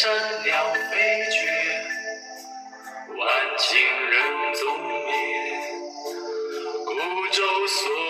山鸟飞绝，万径人踪灭。孤舟蓑